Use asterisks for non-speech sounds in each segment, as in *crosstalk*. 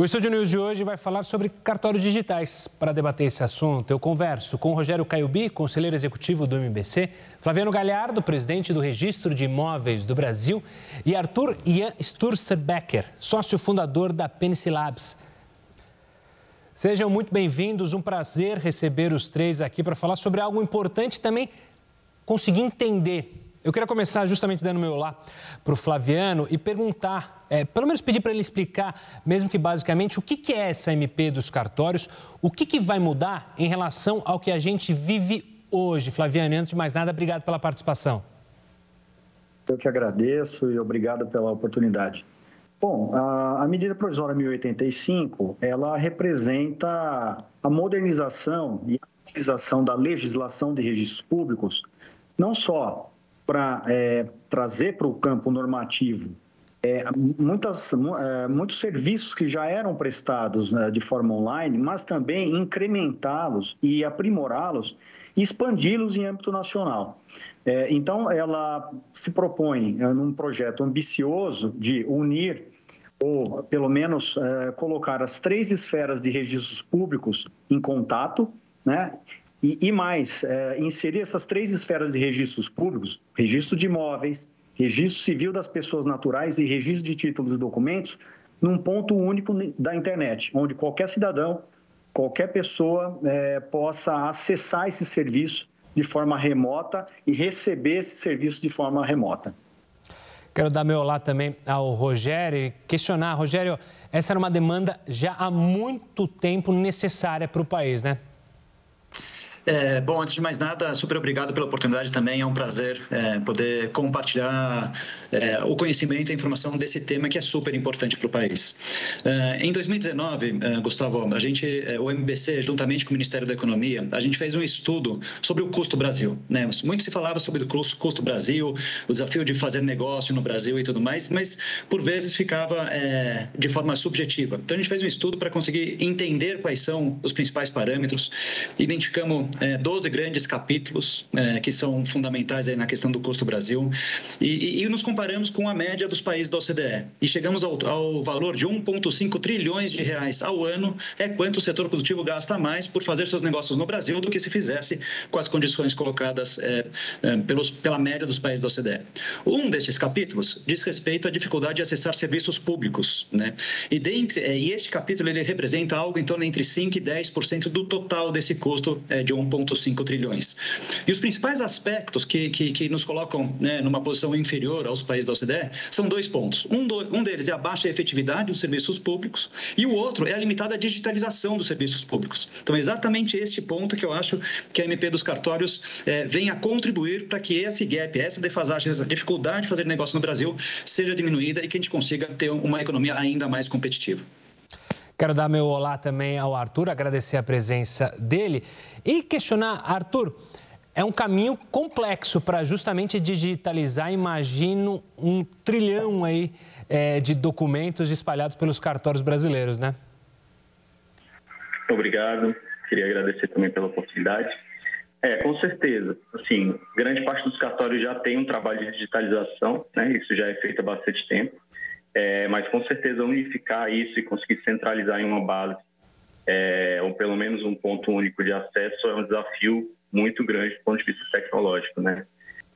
O Estúdio News de hoje vai falar sobre cartórios digitais. Para debater esse assunto, eu converso com Rogério Caiubi, conselheiro executivo do MBC, Flaviano Galhardo, presidente do Registro de Imóveis do Brasil, e Arthur Ian Sturzer-Becker, sócio fundador da Penicilabs. Sejam muito bem-vindos, um prazer receber os três aqui para falar sobre algo importante também, conseguir entender eu queria começar justamente dando meu olá para o Flaviano e perguntar, é, pelo menos pedir para ele explicar, mesmo que basicamente, o que, que é essa MP dos cartórios, o que, que vai mudar em relação ao que a gente vive hoje. Flaviano, antes de mais nada, obrigado pela participação. Eu que agradeço e obrigado pela oportunidade. Bom, a, a medida provisória 1085, ela representa a modernização e a utilização da legislação de registros públicos, não só para é, trazer para o campo normativo é, muitas, é, muitos serviços que já eram prestados né, de forma online, mas também incrementá-los e aprimorá-los e expandi-los em âmbito nacional. É, então, ela se propõe, é, num projeto ambicioso, de unir ou, pelo menos, é, colocar as três esferas de registros públicos em contato, né? E, e mais, é, inserir essas três esferas de registros públicos, registro de imóveis, registro civil das pessoas naturais e registro de títulos e documentos, num ponto único da internet, onde qualquer cidadão, qualquer pessoa é, possa acessar esse serviço de forma remota e receber esse serviço de forma remota. Quero dar meu olá também ao Rogério e questionar. Rogério, essa era uma demanda já há muito tempo necessária para o país, né? É, bom, antes de mais nada, super obrigado pela oportunidade também. É um prazer é, poder compartilhar é, o conhecimento e a informação desse tema que é super importante para o país. É, em 2019, é, Gustavo, a gente, é, o MBC, juntamente com o Ministério da Economia, a gente fez um estudo sobre o custo Brasil. Né? Muito se falava sobre o custo, custo Brasil, o desafio de fazer negócio no Brasil e tudo mais, mas por vezes ficava de forma subjetiva. Então a gente fez um estudo para conseguir entender quais são os principais parâmetros, identificamos é, 12 grandes capítulos é, que são fundamentais aí na questão do custo Brasil e, e, e, nos comparamos com a média dos países da OCDE e chegamos ao, ao valor de 1,5 trilhões de reais ao ano é quanto o setor produtivo gasta mais por fazer seus negócios no Brasil do que se fizesse com as condições colocadas é, é pelos, pela média dos países da OCDE. Um destes capítulos diz respeito à dificuldade de acessar serviços públicos, né? E, dentre, é, e este capítulo ele representa algo em torno entre 5 e 10% do total desse custo é, de 1,5 trilhões. E os principais aspectos que, que, que nos colocam né, numa posição inferior aos países da OCDE são dois pontos. Um, do, um deles é a baixa efetividade dos serviços públicos e o outro é a limitada digitalização dos serviços públicos. Então, é exatamente este ponto que eu acho que a MP dos cartórios é, vem a contribuir para que esse gap, essa defasagem, essa dificuldade de fazer negócio no Brasil seja diminuída e que a gente consiga ter uma economia ainda mais competitiva. Quero dar meu olá também ao Arthur, agradecer a presença dele e questionar, Arthur, é um caminho complexo para justamente digitalizar, imagino, um trilhão aí é, de documentos espalhados pelos cartórios brasileiros, né? Obrigado, queria agradecer também pela oportunidade. É, com certeza. Assim, grande parte dos cartórios já tem um trabalho de digitalização, né? Isso já é feito há bastante tempo. É, mas com certeza unificar isso e conseguir centralizar em uma base, é, ou pelo menos um ponto único de acesso, é um desafio muito grande do ponto de vista tecnológico, né?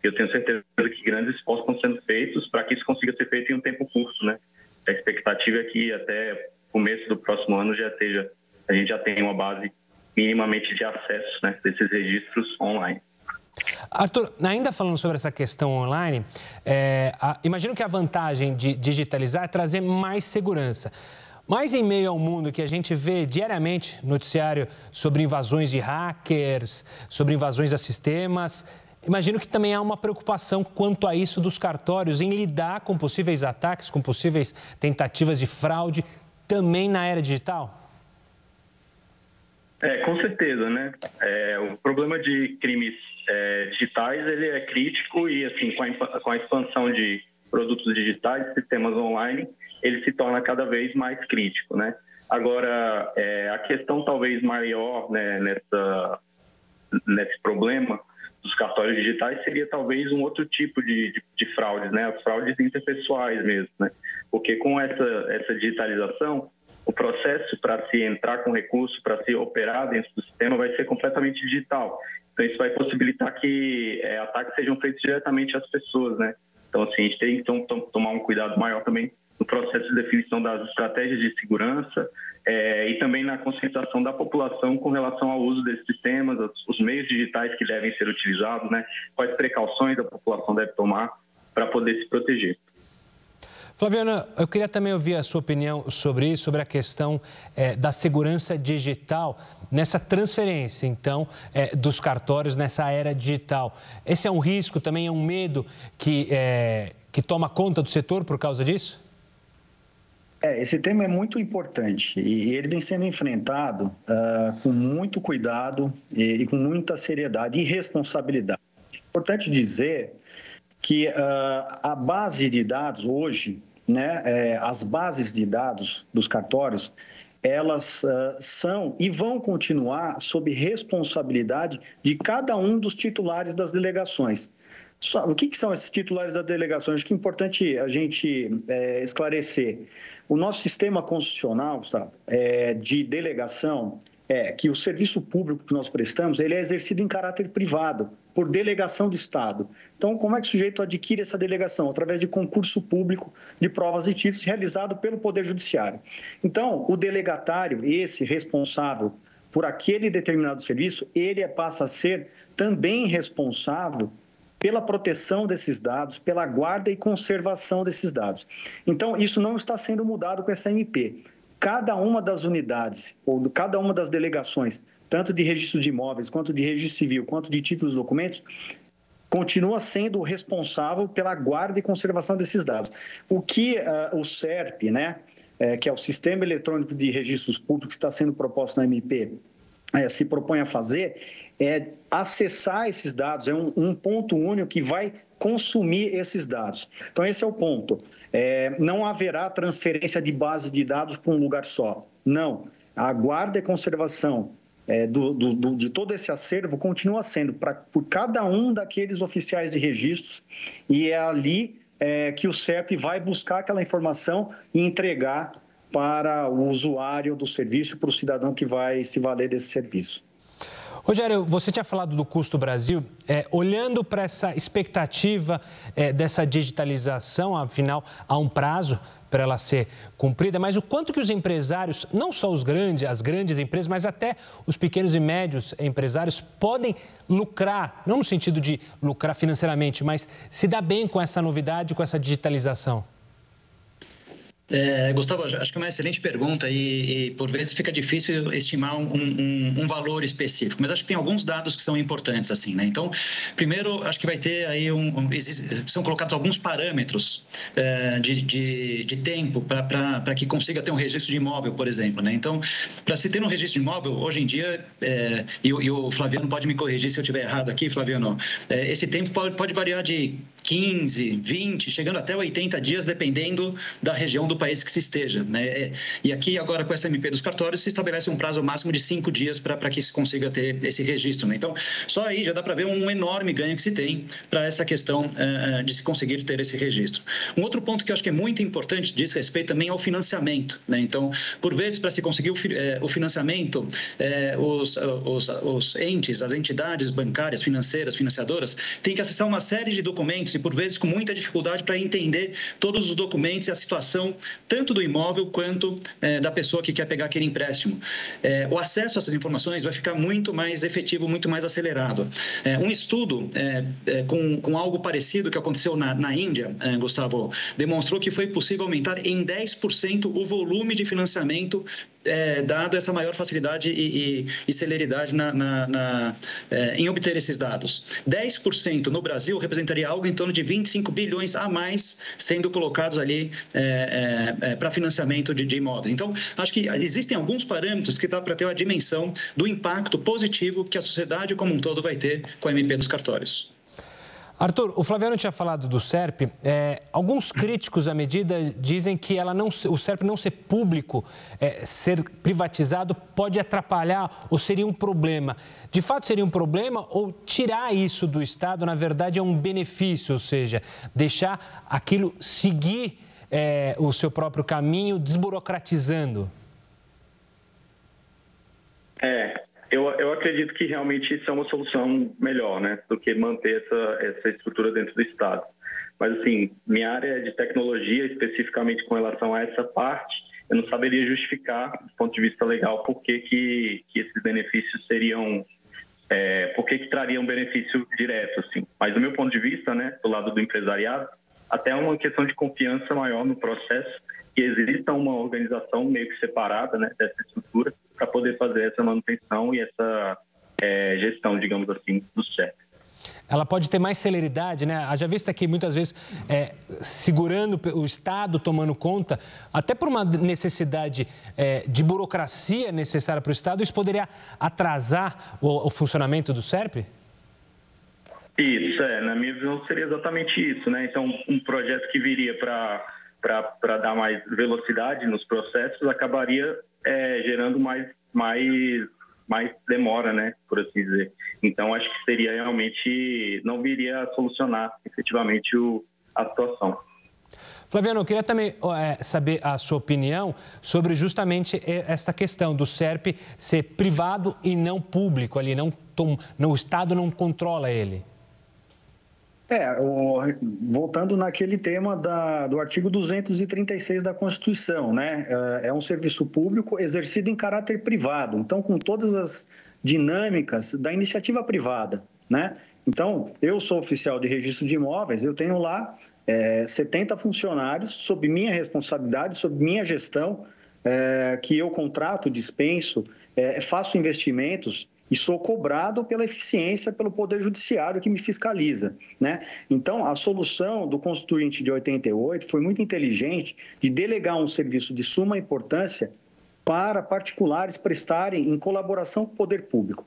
Eu tenho certeza que grandes esforços estão sendo feitos para que isso consiga ser feito em um tempo curto, né? A expectativa é que até começo do próximo ano já esteja, a gente já tenha uma base minimamente de acesso, né, desses registros online. Arthur, ainda falando sobre essa questão online, é, a, imagino que a vantagem de digitalizar é trazer mais segurança. Mas em meio ao mundo que a gente vê diariamente noticiário sobre invasões de hackers, sobre invasões a sistemas, imagino que também há uma preocupação quanto a isso dos cartórios em lidar com possíveis ataques, com possíveis tentativas de fraude também na era digital. É, com certeza, né? É, o problema de crimes é, digitais ele é crítico e assim com a, com a expansão de produtos digitais, sistemas online, ele se torna cada vez mais crítico, né? Agora, é, a questão talvez maior né, nessa, nesse problema dos cartórios digitais seria talvez um outro tipo de, de, de fraudes, né? As fraudes interpessoais mesmo, né? Porque com essa, essa digitalização, o processo para se entrar com recurso, para se operar dentro do sistema, vai ser completamente digital. Então, isso vai possibilitar que é, ataques sejam feitos diretamente às pessoas, né? Então, assim, a gente tem que tom, tomar um cuidado maior também no processo de definição das estratégias de segurança é, e também na conscientização da população com relação ao uso desses sistemas, os meios digitais que devem ser utilizados, né? Quais precauções a população deve tomar para poder se proteger. Flaviana, eu queria também ouvir a sua opinião sobre isso, sobre a questão é, da segurança digital nessa transferência, então, é, dos cartórios nessa era digital. Esse é um risco, também é um medo que, é, que toma conta do setor por causa disso? É, esse tema é muito importante e ele vem sendo enfrentado uh, com muito cuidado e, e, com muita seriedade e responsabilidade. Importante dizer que uh, a base de dados hoje, né, é, as bases de dados dos cartórios, elas uh, são e vão continuar sob responsabilidade de cada um dos titulares das delegações. Só, o que, que, são esses titulares das delegações? Acho que é importante a gente é, esclarecer. O nosso sistema constitucional sabe, é, de delegação é que o serviço público que nós prestamos ele é exercido em caráter privado por delegação do Estado. Então, como é que o sujeito adquire essa delegação? Através de concurso público de provas e títulos realizado pelo Poder Judiciário. Então, o delegatário, esse responsável por aquele determinado serviço, ele passa a ser também responsável pela proteção desses dados, pela guarda e conservação desses dados. Então, isso não está sendo mudado com essa MP. Cada uma das unidades, ou cada uma das delegações tanto de registro de imóveis, quanto de registro civil, quanto de títulos e documentos, continua sendo responsável pela guarda e conservação desses dados. O que uh, o SERP, né, é, que é o Sistema Eletrônico de Registros Públicos que está sendo proposto na MP, é, se propõe a fazer é acessar esses dados, é um, um, ponto único que vai consumir esses dados. Então, esse é o ponto. É, não haverá transferência de base de dados para um lugar só. Não. A guarda e conservação é, do, do, do, de todo esse acervo continua sendo pra, por cada um daqueles oficiais de registros e é ali é, que o CEP vai buscar aquela informação e entregar para o usuário do serviço, para o cidadão que vai se valer desse serviço. Rogério, você tinha falado do custo Brasil. É, olhando para essa expectativa é, dessa digitalização, afinal, há um prazo para ela ser cumprida, mas o quanto que os empresários, não só os grandes, as grandes empresas, mas até os pequenos e médios empresários podem lucrar, não no sentido de lucrar financeiramente, mas se dar bem com essa novidade, com essa digitalização? É, Gustavo, acho que é uma excelente pergunta e, e por vezes fica difícil estimar um, um, um, valor específico, mas acho que tem alguns dados que são importantes assim, né? Então, primeiro, acho que vai ter aí um, um são colocados alguns parâmetros é, de, de, de, tempo para que consiga ter um registro de imóvel, por exemplo, né? Então, para se ter um registro de imóvel, hoje em dia, é, e, e, o Flaviano pode me corrigir se eu estiver errado aqui, Flaviano, é, esse tempo pode, pode variar de 15, 20, chegando até 80 dias, dependendo da região do país que se esteja. Né? É, e aqui, agora, com essa MP dos cartórios, se estabelece um prazo máximo de cinco dias para que se consiga ter esse registro. Né? Então, só aí já dá para ver um enorme ganho que se tem para essa questão uh, de se conseguir ter esse registro. Um outro ponto que eu acho que é muito importante diz respeito também ao financiamento. Né? Então, por vezes, para se conseguir o, o financiamento, os, os, os entes, as entidades bancárias, financeiras, financiadoras, têm que acessar uma série de documentos por vezes, com muita dificuldade para entender todos os documentos e a situação tanto do imóvel quanto é, da pessoa que quer pegar aquele empréstimo. É, o acesso a essas informações vai ficar muito mais efetivo, muito mais acelerado. É, um estudo é, é, com, com algo parecido que aconteceu na, na Índia, é, Gustavo, demonstrou que foi possível aumentar em 10% o volume de financiamento é, dado essa maior facilidade e, e, e celeridade na, na, na, é, em obter esses dados. 10% no Brasil representaria algo em torno de 25 bilhões a mais sendo colocados ali é, é, é para financiamento de, de, imóveis. Então, acho que existem alguns parâmetros que dá para ter uma dimensão do impacto positivo que a sociedade como um todo vai ter com a MP dos cartórios. Arthur, o Flaviano tinha falado do SERP. É, alguns críticos à medida dizem que ela não, o SERP não ser público, é, ser privatizado, pode atrapalhar ou seria um problema. De fato, seria um problema ou tirar isso do Estado, na verdade, é um benefício, ou seja, deixar aquilo seguir é, o seu próprio caminho, desburocratizando? É, eu, eu acredito que realmente isso é uma solução melhor, né, do que manter essa, essa estrutura dentro do Estado. Mas, assim, minha área de tecnologia, especificamente com relação a essa parte, eu não saberia justificar, do ponto de vista legal, por que, que, que esses benefícios seriam. É, por que, que trariam benefício direto, assim. Mas, do meu ponto de vista, né, do lado do empresariado, até uma questão de confiança maior no processo, que exista uma organização meio que separada né, dessa estrutura para poder fazer essa manutenção e essa é, gestão, digamos assim, do CEP ela pode ter mais celeridade, né? Haja vista que muitas vezes é, segurando o Estado, tomando conta, até por uma necessidade é, de burocracia necessária para o Estado, isso poderia atrasar o, o funcionamento do SERP? Isso, é. Na minha visão seria exatamente isso, né? Então, um projeto que viria para para dar mais velocidade nos processos acabaria é, gerando mais, mais mais demora, né, por assim dizer. Então, acho que seria realmente, não viria a solucionar efetivamente o, a situação. Flaviano, eu queria também é, saber a sua opinião sobre justamente essa questão do SERP ser privado e não público ali, não, não o Estado não controla ele. É, o, voltando naquele tema da, do artigo 236 da Constituição, né? É, é um serviço público exercido em caráter privado, então com todas as dinâmicas da iniciativa privada, né? Então, eu sou oficial de registro de imóveis, eu tenho lá é, 70 funcionários sob minha responsabilidade, sob minha gestão, é, que eu contrato, dispenso, é, faço investimentos e sou cobrado pela eficiência pelo Poder Judiciário que me fiscaliza. Né? Então, a solução do Constituinte de 88 foi muito inteligente de delegar um serviço de suma importância para particulares prestarem em colaboração com o poder público.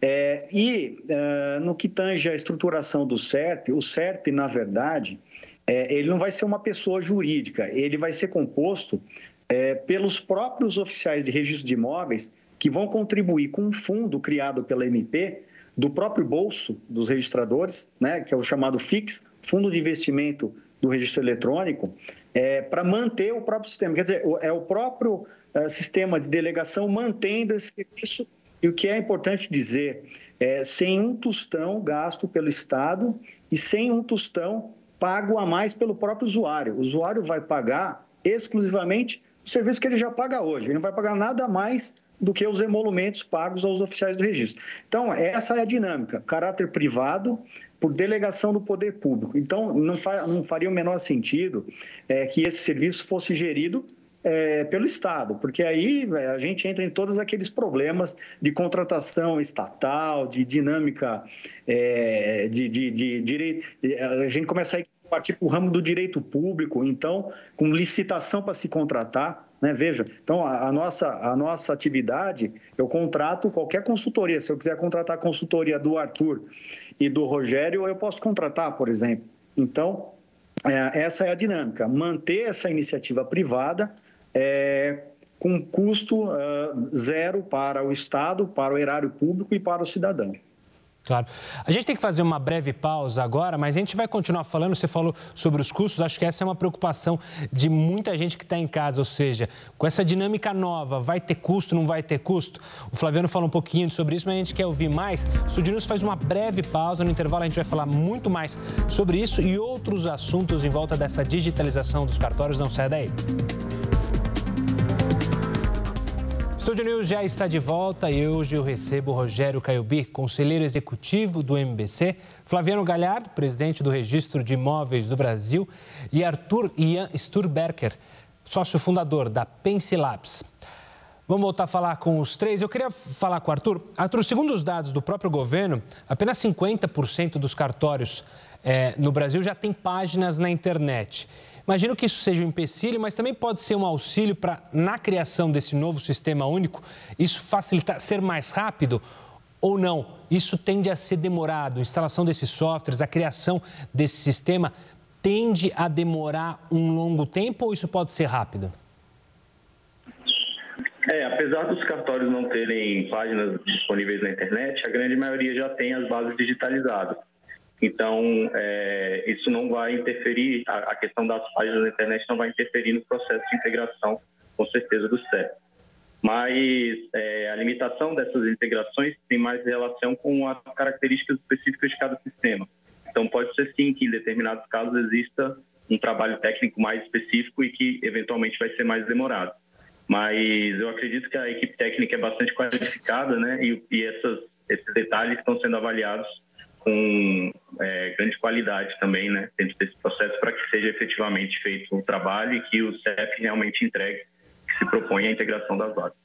É, e uh, no que tange a estruturação do SERP, o SERP, na verdade, é, ele não vai ser uma pessoa jurídica, ele vai ser composto é, pelos próprios oficiais de registro de imóveis que vão contribuir com um fundo criado pela MP do próprio bolso dos registradores, né, que é o chamado FIX, Fundo de Investimento do Registro Eletrônico, é, para manter o próprio sistema. Quer dizer, é o próprio é, sistema de delegação mantendo esse serviço. E o que é importante dizer, é, sem um tostão gasto pelo Estado e sem um tostão pago a mais pelo próprio usuário. O usuário vai pagar exclusivamente o serviço que ele já paga hoje. Ele não vai pagar nada mais do que os emolumentos pagos aos oficiais do registro. Então, essa é a dinâmica, caráter privado por delegação do poder público. Então, não, fa não faria o menor sentido é, que esse serviço fosse gerido é, pelo Estado, porque aí é, a gente entra em todos aqueles problemas de contratação estatal, de dinâmica é, de, de, de direito. A gente começa a partir para o ramo do direito público, então, com licitação para se contratar. Né? Veja, então a, a, nossa, a nossa atividade, eu contrato qualquer consultoria. Se eu quiser contratar a consultoria do Arthur e do Rogério, eu posso contratar, por exemplo. Então, é, essa é a dinâmica. Manter essa iniciativa privada é, com custo zero para o Estado, para o erário público e para o cidadão. Claro. A gente tem que fazer uma breve pausa agora, mas a gente vai continuar falando. Você falou sobre os custos, acho que essa é uma preocupação de muita gente que está em casa, ou seja, com essa dinâmica nova, vai ter custo, não vai ter custo? O Flaviano falou um pouquinho sobre isso, mas a gente quer ouvir mais. O Estúdio News faz uma breve pausa, no intervalo a gente vai falar muito mais sobre isso e outros assuntos em volta dessa digitalização dos cartórios. Não saia daí. Estúdio News já está de volta e hoje eu recebo Rogério Caiobi, conselheiro executivo do MBC, Flaviano Galhardo, presidente do Registro de Imóveis do Brasil, e Arthur Ian Sturberker, sócio fundador da Pensilabs. Vamos voltar a falar com os três. Eu queria falar com o Arthur. Arthur, segundo os dados do próprio governo, apenas 50% dos cartórios é, no Brasil já tem páginas na internet. Imagino que isso seja um empecilho, mas também pode ser um auxílio para, na criação desse novo sistema único, isso facilitar, ser mais rápido ou não? Isso tende a ser demorado. A instalação desses softwares, a criação desse sistema tende a demorar um longo tempo ou isso pode ser rápido? É, apesar dos cartórios não terem páginas disponíveis na internet, a grande maioria já tem as bases digitalizadas. Então, é, isso não vai interferir, a, a, questão das páginas da internet não vai interferir no processo de integração, com certeza, do CEP. mas é, a limitação dessas integrações tem mais relação com as características específicas de cada sistema. Então, pode ser sim que em determinados casos exista um trabalho técnico mais específico e que eventualmente vai ser mais demorado. Mas eu acredito que a equipe técnica é bastante qualificada, né? E, e essas, esses detalhes estão sendo avaliados com é, grande qualidade também, né? Dentro desse processo para que seja efetivamente feito o trabalho e que o CEF realmente entregue que se propõe a integração das vagas.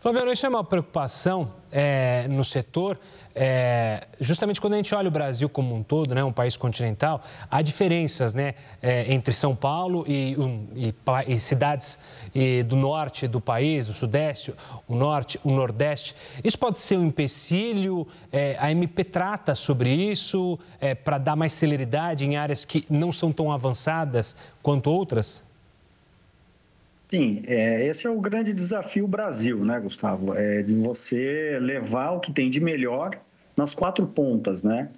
Flaviano, isso é uma preocupação é, no setor, é, justamente quando a gente olha o Brasil como um todo, né, um país continental, há diferenças né, é, entre São Paulo e, um, e, e cidades e do norte do país, o sudeste, o norte, o nordeste. Isso pode ser um empecilho? É, a MP trata sobre isso é, para dar mais celeridade em áreas que não são tão avançadas quanto outras? Sim, é, esse é o grande desafio Brasil, né, Gustavo? É de você levar o que tem de melhor nas quatro pontas, né?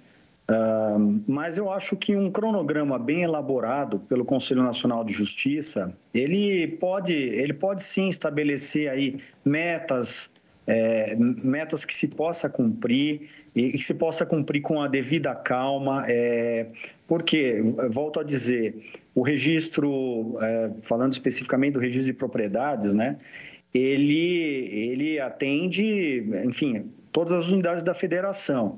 Uh, mas eu acho que um cronograma bem elaborado pelo Conselho Nacional de Justiça, ele pode, ele pode sim estabelecer aí metas, é, metas que se possa cumprir e que se possa cumprir com a devida calma, é, porque, volto a dizer, o registro, é, falando especificamente do registro de propriedades, né, ele, ele atende, enfim, todas as unidades da federação.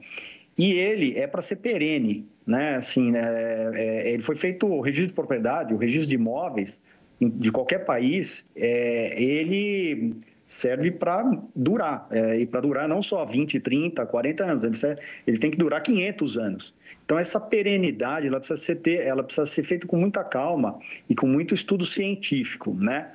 E ele é para ser perene, né? Assim, é, é, ele foi feito o registro de propriedade, o registro de imóveis de qualquer país, é, ele serve para durar, é, e para durar não só 20, 30, 40 anos, ele, serve, ele, tem que durar 500 anos. Então, essa perenidade, ela precisa, ser, ter, ela precisa ser feita com muita calma e com muito estudo científico, né?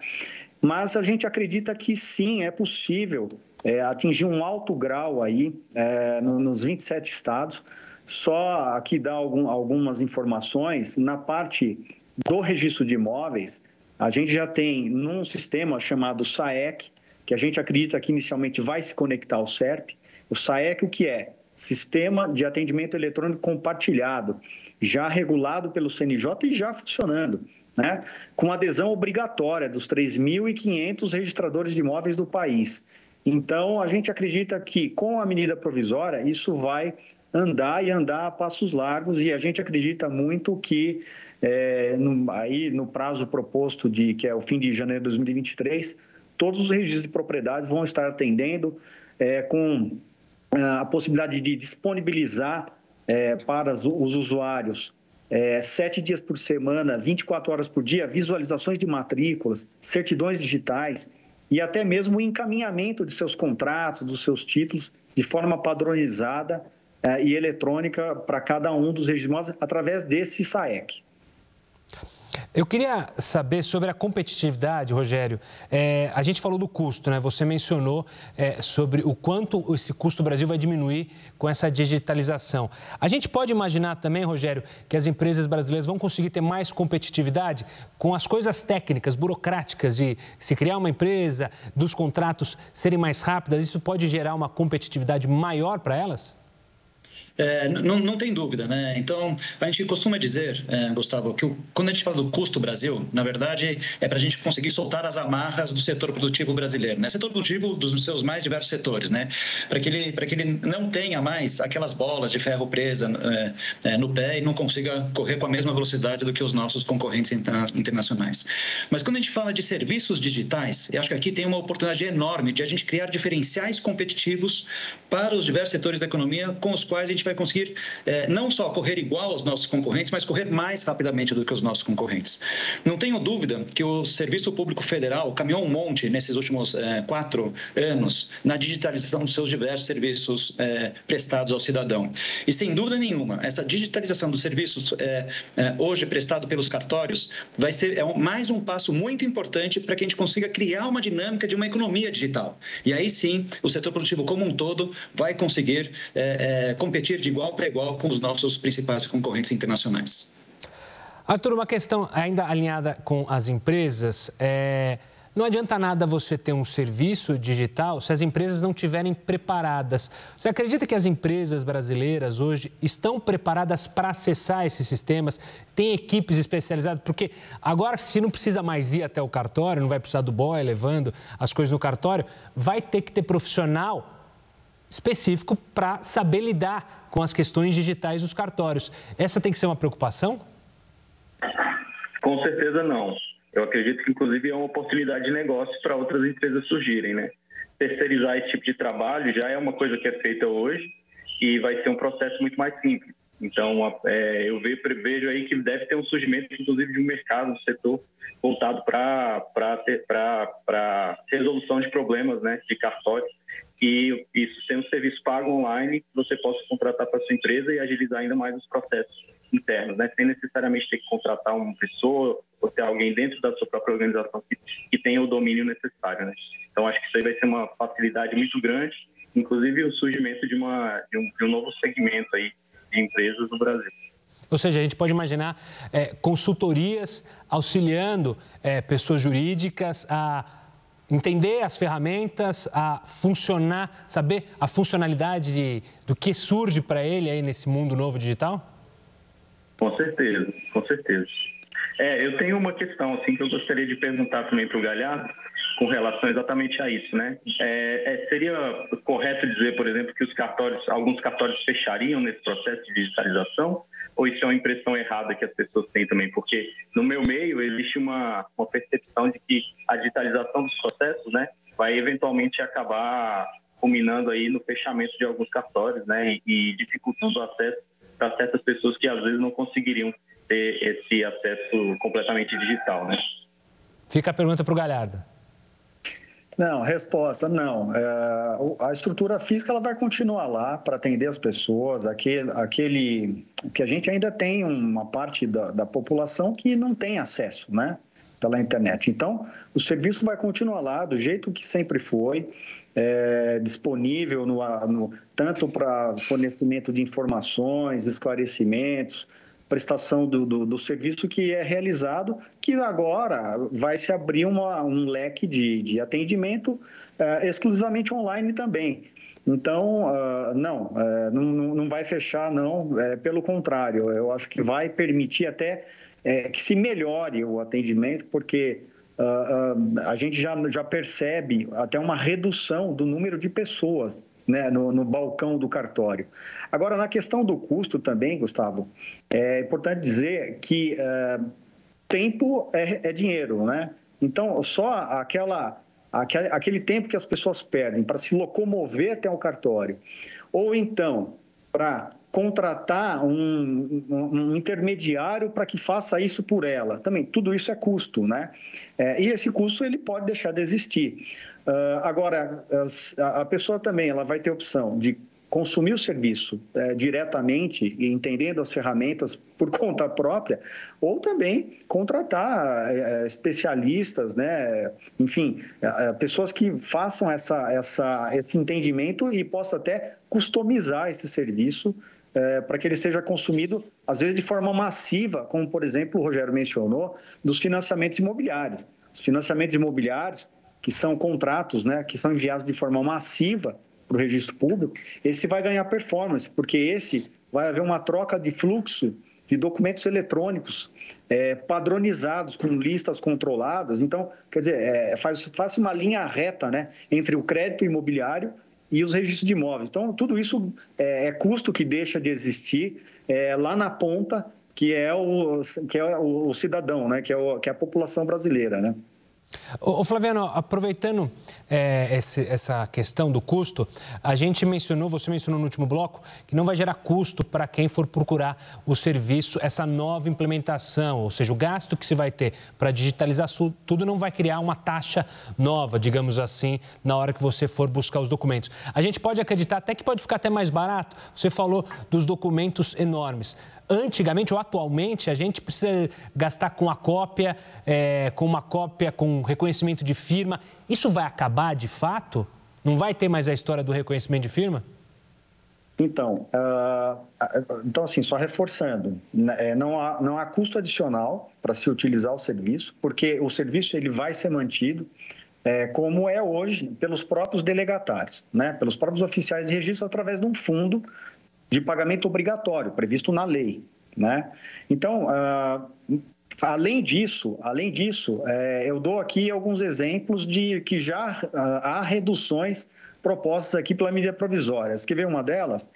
Mas a gente acredita que sim, é possível é, atingir um alto grau aí é, nos 27 estados. Só aqui dar algum, algumas informações. Na parte do registro de imóveis, a gente já tem num sistema chamado SAEC, que a gente acredita que inicialmente vai se conectar ao SERP. O SAEC, o que é? Sistema de Atendimento Eletrônico Compartilhado, já regulado pelo CNJ e já funcionando, né? com adesão obrigatória dos 3.500 registradores de imóveis do país. Então, a gente acredita que com a medida provisória, isso vai andar e andar a passos largos e a gente acredita muito que é, no, aí no prazo proposto de que é o fim de janeiro de 2023 todos os registros de propriedades vão estar atendendo é, com a possibilidade de disponibilizar é, para os usuários é, sete dias por semana, 24 horas por dia, visualizações de matrículas, certidões digitais e até mesmo o encaminhamento de seus contratos, dos seus títulos, de forma padronizada é, e eletrônica para cada um dos registros através desse SAEC. Eu queria saber sobre a competitividade, Rogério. É, a gente falou do custo, né? Você mencionou é, sobre o quanto esse custo do Brasil vai diminuir com essa digitalização. A gente pode imaginar também, Rogério, que as empresas brasileiras vão conseguir ter mais competitividade com as coisas técnicas, burocráticas de se criar uma empresa, dos contratos serem mais rápidas. Isso pode gerar uma competitividade maior para elas? É, não, não tem dúvida, né? Então, a gente costuma dizer, é, Gustavo, que o, quando a gente fala do custo Brasil, na verdade, é para a gente conseguir soltar as amarras do setor produtivo brasileiro, né? Setor produtivo dos seus mais diversos setores, né? Para que, ele, que ele não tenha mais aquelas bolas de ferro presa é, é, no pé e não consiga correr com a mesma velocidade do que os nossos concorrentes internacionais. Mas quando a gente fala de serviços digitais, eu acho que aqui tem uma oportunidade enorme de a gente criar diferenciais competitivos para os diversos setores da economia com os quais a gente vai conseguir é, não só correr igual aos nossos concorrentes, mas correr mais rapidamente do que os nossos concorrentes. Não tenho dúvida que o Serviço Público Federal caminhou um monte nesses últimos é, quatro anos na digitalização dos seus diversos serviços é, prestados ao cidadão. E sem dúvida nenhuma, essa digitalização dos serviços hoje prestado pelos cartórios vai ser é mais um passo muito importante para que a gente consiga criar uma dinâmica de uma economia digital. E aí sim, o setor produtivo como um todo vai conseguir competir competir de igual para igual com os nossos principais concorrentes internacionais. Arthur, uma questão ainda alinhada com as empresas. É, não adianta nada você ter um serviço digital se as empresas não estiverem preparadas. Você acredita que as empresas brasileiras hoje estão preparadas para acessar esses sistemas? Tem equipes especializadas? Porque agora, se não precisa mais ir até o cartório, não vai precisar do boy levando as coisas no cartório, vai ter que ter profissional específico para saber lidar com as questões digitais dos cartórios. Essa tem que ser uma preocupação? Com certeza não. Eu acredito que, inclusive, é uma oportunidade de negócio para outras empresas surgirem, né? Terceirizar esse tipo de trabalho já é uma coisa que é feita hoje e vai ser um processo muito mais simples. Então, é, eu vejo aí que deve ter um surgimento, inclusive, de um mercado, um setor voltado para resolução de problemas né, de cartório. E isso sendo um serviço pago online, você possa contratar para sua empresa e agilizar ainda mais os processos internos, né? sem necessariamente ter que contratar uma pessoa ou ter alguém dentro da sua própria organização que, que tenha o domínio necessário. Né? Então, acho que isso aí vai ser uma facilidade muito grande, inclusive o surgimento de, uma, de, um, de um novo segmento aí de empresas no Brasil. Ou seja, a gente pode imaginar é, consultorias auxiliando é, pessoas jurídicas a entender as ferramentas, a funcionar, saber a funcionalidade de, do que surge para ele aí nesse mundo novo digital? Com certeza, com certeza. É, eu tenho uma questão assim que eu gostaria de perguntar também para o Galhardo com relação exatamente a isso, né? É, é, seria correto dizer, por exemplo, que os cartórios, alguns cartórios fechariam nesse processo de digitalização? Ou isso é uma impressão errada que as pessoas têm também? Porque no meu meio existe uma, uma percepção de que a digitalização dos processos, né, vai eventualmente acabar culminando aí no fechamento de alguns cartórios, né, e, dificultando o acesso para certas pessoas que às vezes não conseguiriam ter esse acesso completamente digital, né? Fica a pergunta para o Galhardo. Não, resposta não. É, a estrutura física ela vai continuar lá para atender as pessoas. Aquele, aquele que a gente ainda tem uma parte da, da população que não tem acesso, né, pela internet. Então, o serviço vai continuar lá do jeito que sempre foi é, disponível no, no tanto para fornecimento de informações, esclarecimentos, prestação do, do, do, serviço que é realizado, que agora vai se abrir uma, um leque de, de atendimento é, exclusivamente online também. Então, uh, não, uh, não, não vai fechar, não. É, pelo contrário, eu acho que vai permitir até é, que se melhore o atendimento, porque uh, uh, a gente já, já percebe até uma redução do número de pessoas né, no, no, balcão do cartório. Agora, na questão do custo também, Gustavo, é importante dizer que uh, tempo é, é, dinheiro, né? Então, só aquela, aquele, aquele tempo que as pessoas perdem para se locomover até o cartório, ou então para contratar um, um intermediário para que faça isso por ela. Também, tudo isso é custo, né? É, e esse custo ele pode deixar de existir. Uh, agora, a, pessoa também ela vai ter opção de consumir o serviço é, diretamente e entendendo as ferramentas por *laughs* conta própria, ou também contratar é, especialistas, né? enfim, é, pessoas que façam essa, essa, esse entendimento e possa até customizar esse serviço é, para que ele seja consumido, às vezes, de forma massiva, como, por exemplo, o Rogério mencionou, dos financiamentos imobiliários. Os financiamentos imobiliários, que são contratos né, que são enviados de forma massiva para o registro público, esse vai ganhar performance, porque esse vai haver uma troca de fluxo de documentos eletrônicos é, padronizados, com listas controladas. Então, quer dizer, é, faz, faz uma linha reta né, entre o crédito imobiliário e os registros de imóveis. Então, tudo isso é, é custo que deixa de existir é, lá na ponta, que é o, que é o cidadão, né? que, é o, que é a população brasileira. Né? Ô, Flaviano, aproveitando é, esse, essa questão do custo, a gente mencionou, você mencionou no último bloco, que não vai gerar custo para quem for procurar o serviço, essa nova implementação, ou seja, o gasto que se vai ter para digitalizar tudo não vai criar uma taxa nova, digamos assim, na hora que você for buscar os documentos. A gente pode acreditar até que pode ficar até mais barato. Você falou dos documentos enormes. Antigamente ou atualmente, a gente precisa gastar com a cópia, é, com uma cópia com reconhecimento de firma. Isso vai acabar de fato? Não vai ter mais a história do reconhecimento de firma? Então, uh, então assim, só reforçando, né, é, não há, não há custo adicional para se utilizar o serviço, porque o serviço ele vai ser mantido é, como é hoje pelos próprios delegatários, né, pelos próprios oficiais de registro através de um fundo de pagamento obrigatório previsto na lei, né? Então, uh, além disso, além disso, é, eu dou aqui alguns exemplos de que já uh, há reduções propostas aqui pela medida provisória. Quer ver uma delas?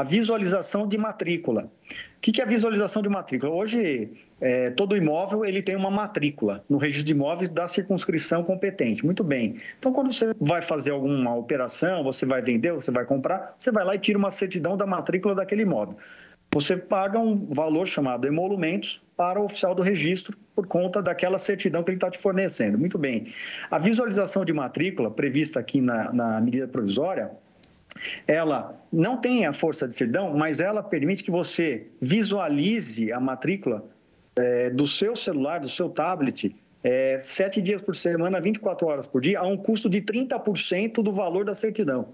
A visualização de matrícula. O que é a visualização de matrícula? Hoje, é, todo imóvel ele tem uma matrícula no registro de imóveis da circunscrição competente. Muito bem. Então, quando você vai fazer alguma operação, você vai vender, você vai comprar, você vai lá e tira uma certidão da matrícula daquele imóvel você paga um valor chamado emolumentos para o oficial do registro por conta daquela certidão que ele está te fornecendo. Muito bem. A visualização de matrícula prevista aqui na, na medida provisória, ela não tem a força de certidão, mas ela permite que você visualize a matrícula é, do seu celular, do seu tablet, é, sete dias por semana, 24 horas por dia, a um custo de 30% do valor da certidão.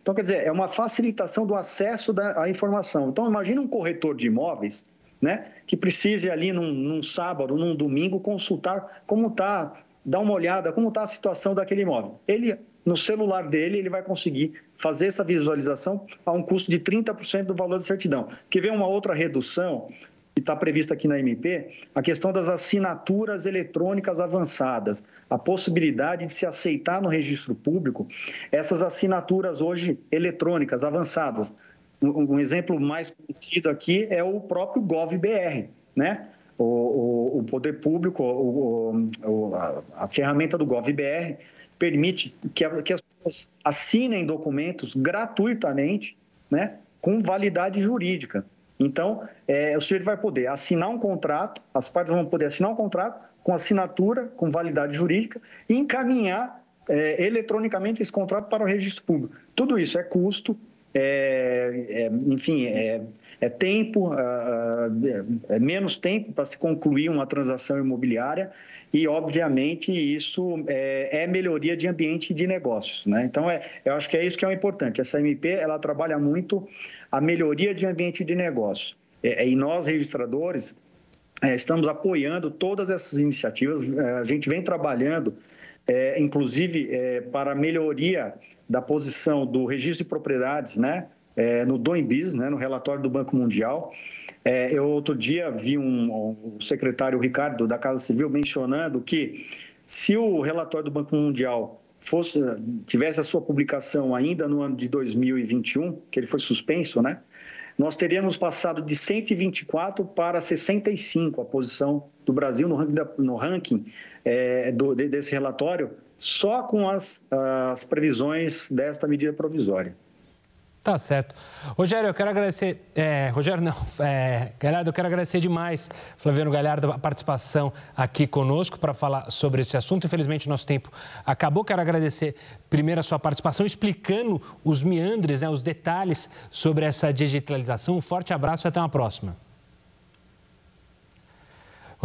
Então, quer dizer, é uma facilitação do acesso da, à informação. Então, imagine um corretor de imóveis né, que precise ali num, num sábado, num domingo, consultar como está, dar uma olhada, como está a situação daquele imóvel. Ele, no celular dele, ele vai conseguir fazer essa visualização a um custo de 30% do valor da certidão. Que vem uma outra redução que está prevista aqui na MP, a questão das assinaturas eletrônicas avançadas, a possibilidade de se aceitar no registro público essas assinaturas hoje eletrônicas avançadas. Um, exemplo mais conhecido aqui é o próprio GovBR, né? O, o, o poder público, o, a, a, ferramenta do GovBR permite que, a, que as pessoas assinem documentos gratuitamente, né? Com validade jurídica. Então, é, o sujeito vai poder assinar um contrato, as partes vão poder assinar um contrato com assinatura, com validade jurídica, e encaminhar é, eletronicamente esse contrato para o registro público. Tudo isso é custo, é, é, enfim, é, é tempo, é, é, menos tempo para se concluir uma transação imobiliária e, obviamente, isso é, é, melhoria de ambiente de negócios. Né? Então, é, eu acho que é isso que é o importante. Essa MP ela trabalha muito a melhoria de ambiente de negócio. É, e nós, registradores, estamos apoiando todas essas iniciativas. A gente vem trabalhando, inclusive, para a melhoria da posição do registro de propriedades, né, é, no Doing Business, né, no relatório do Banco Mundial. É, eu outro dia vi um, o secretário Ricardo da Casa Civil mencionando que se o relatório do Banco Mundial fosse tivesse a sua publicação ainda no ano de 2021, que ele foi suspenso, né? Nós teríamos passado de 124 para 65 a posição do Brasil no ranking, no ranking é, do, desse relatório só com as, as previsões desta medida provisória. Tá certo. Rogério, eu quero agradecer. É, Rogério, não. *laughs* É, Galhardo, eu quero agradecer demais, Flaviano Galhardo, a participação aqui conosco para falar sobre esse assunto. Infelizmente, nosso tempo acabou. Quero agradecer primeiro a sua participação, explicando os meandres, né, os detalhes sobre essa digitalização. Um forte abraço e até uma próxima.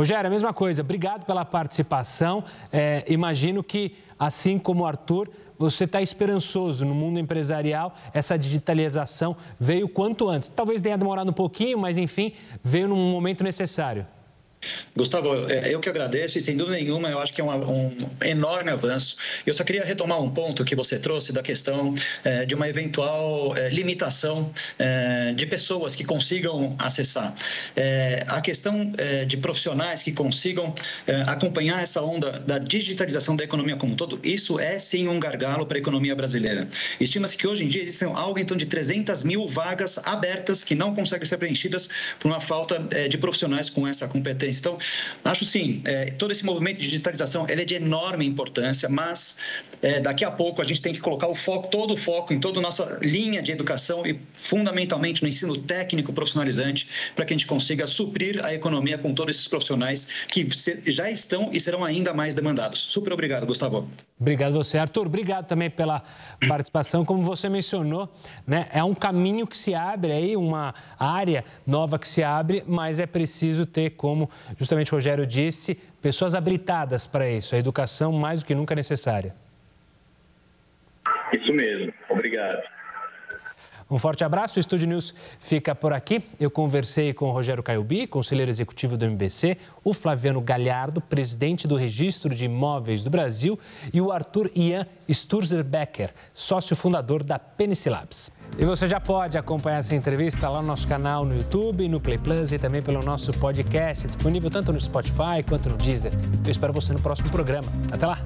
Rogério, a mesma coisa. Obrigado pela participação. É, imagino que, assim como o Arthur, você está esperançoso no mundo empresarial. Essa digitalização veio quanto antes. Talvez tenha demorado um pouquinho, mas enfim, veio num momento necessário. Gustavo, é, eu que agradeço e sem dúvida nenhuma eu acho que é um, enorme avanço. Eu só queria retomar um ponto que você trouxe da questão é, de uma eventual é, limitação de pessoas que consigam acessar. A questão de profissionais que consigam acompanhar essa onda da digitalização da economia como um todo, isso é sim um gargalo para a economia brasileira. Estima-se que hoje em dia existem algo em torno de 300 mil vagas abertas que não conseguem ser preenchidas por uma falta de profissionais com essa competência então, acho sim, é, todo esse movimento de digitalização ele é de enorme importância, mas é, daqui a pouco a gente tem que colocar o foco, todo o foco em toda a nossa linha de educação e fundamentalmente no ensino técnico profissionalizante para que a gente consiga suprir a economia com todos esses profissionais que já estão e serão ainda mais demandados. Super obrigado, Gustavo. Obrigado você, Arthur. Obrigado também pela participação. Como você mencionou, né, é um caminho que se abre aí, uma área nova que se abre, mas é preciso ter como justamente o Rogério disse, pessoas habilitadas para isso, a educação mais do que nunca necessária. Isso mesmo, obrigado. Um forte abraço. O Estúdio News fica por aqui. Eu conversei com o Rogério Caiubi, conselheiro executivo do MBC, o Flaviano Galhardo, presidente do Registro de Imóveis do Brasil, e o Arthur Ian Sturzer Becker, sócio fundador da Penicilabs. E você já pode acompanhar essa entrevista lá no nosso canal no YouTube, no Play Plus e também pelo nosso podcast, disponível tanto no Spotify quanto no Deezer. Eu espero você no próximo programa. Até lá!